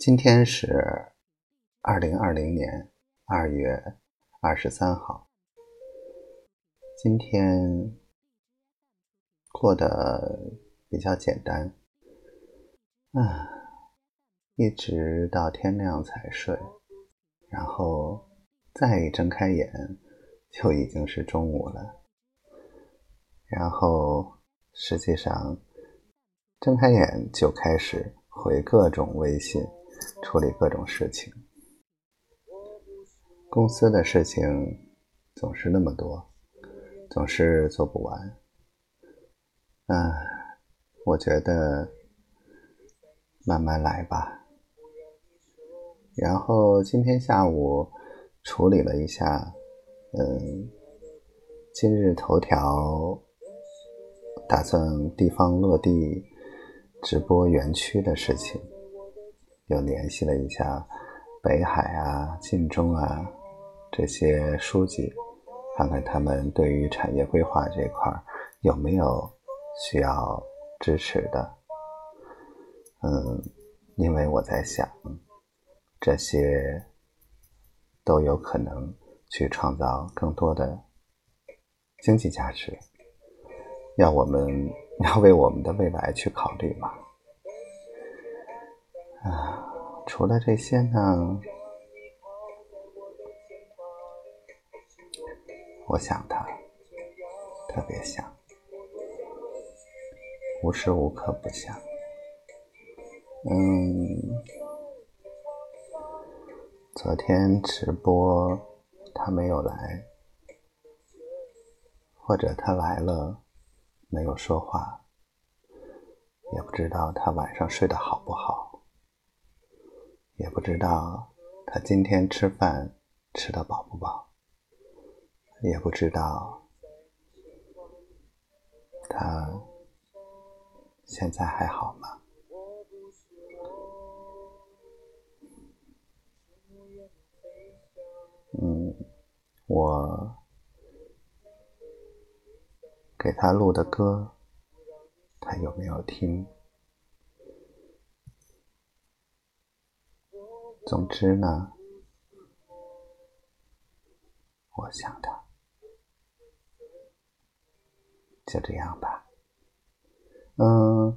今天是二零二零年二月二十三号。今天过得比较简单，啊，一直到天亮才睡，然后再一睁开眼，就已经是中午了。然后实际上睁开眼就开始回各种微信。处理各种事情，公司的事情总是那么多，总是做不完。嗯，我觉得慢慢来吧。然后今天下午处理了一下，嗯，今日头条打算地方落地直播园区的事情。又联系了一下北海啊、晋中啊这些书记，看看他们对于产业规划这块有没有需要支持的。嗯，因为我在想，这些都有可能去创造更多的经济价值，要我们 要为我们的未来去考虑嘛。除了这些呢，我想他，特别想，无时无刻不想。嗯，昨天直播他没有来，或者他来了没有说话，也不知道他晚上睡得好不好。也不知道他今天吃饭吃得饱不饱，也不知道他现在还好吗？嗯，我给他录的歌，他有没有听？总之呢，我想的就这样吧。嗯，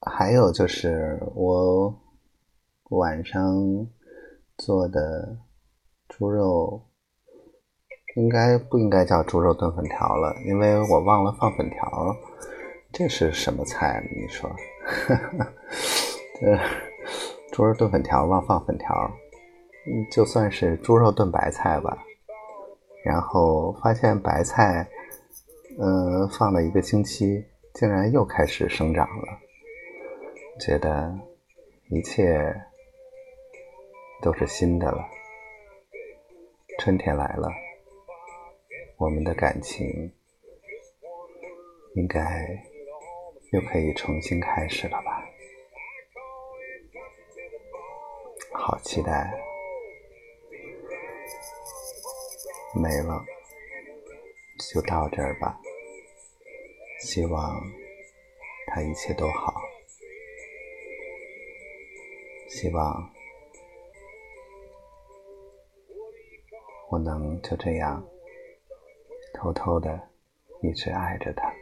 还有就是我晚上做的猪肉，应该不应该叫猪肉炖粉条了？因为我忘了放粉条。这是什么菜？你说？这。猪肉炖粉条忘放粉条，嗯，就算是猪肉炖白菜吧。然后发现白菜，嗯，放了一个星期，竟然又开始生长了。觉得一切都是新的了。春天来了，我们的感情应该又可以重新开始了吧。好期待，没了，就到这儿吧。希望他一切都好，希望我能就这样偷偷的一直爱着他。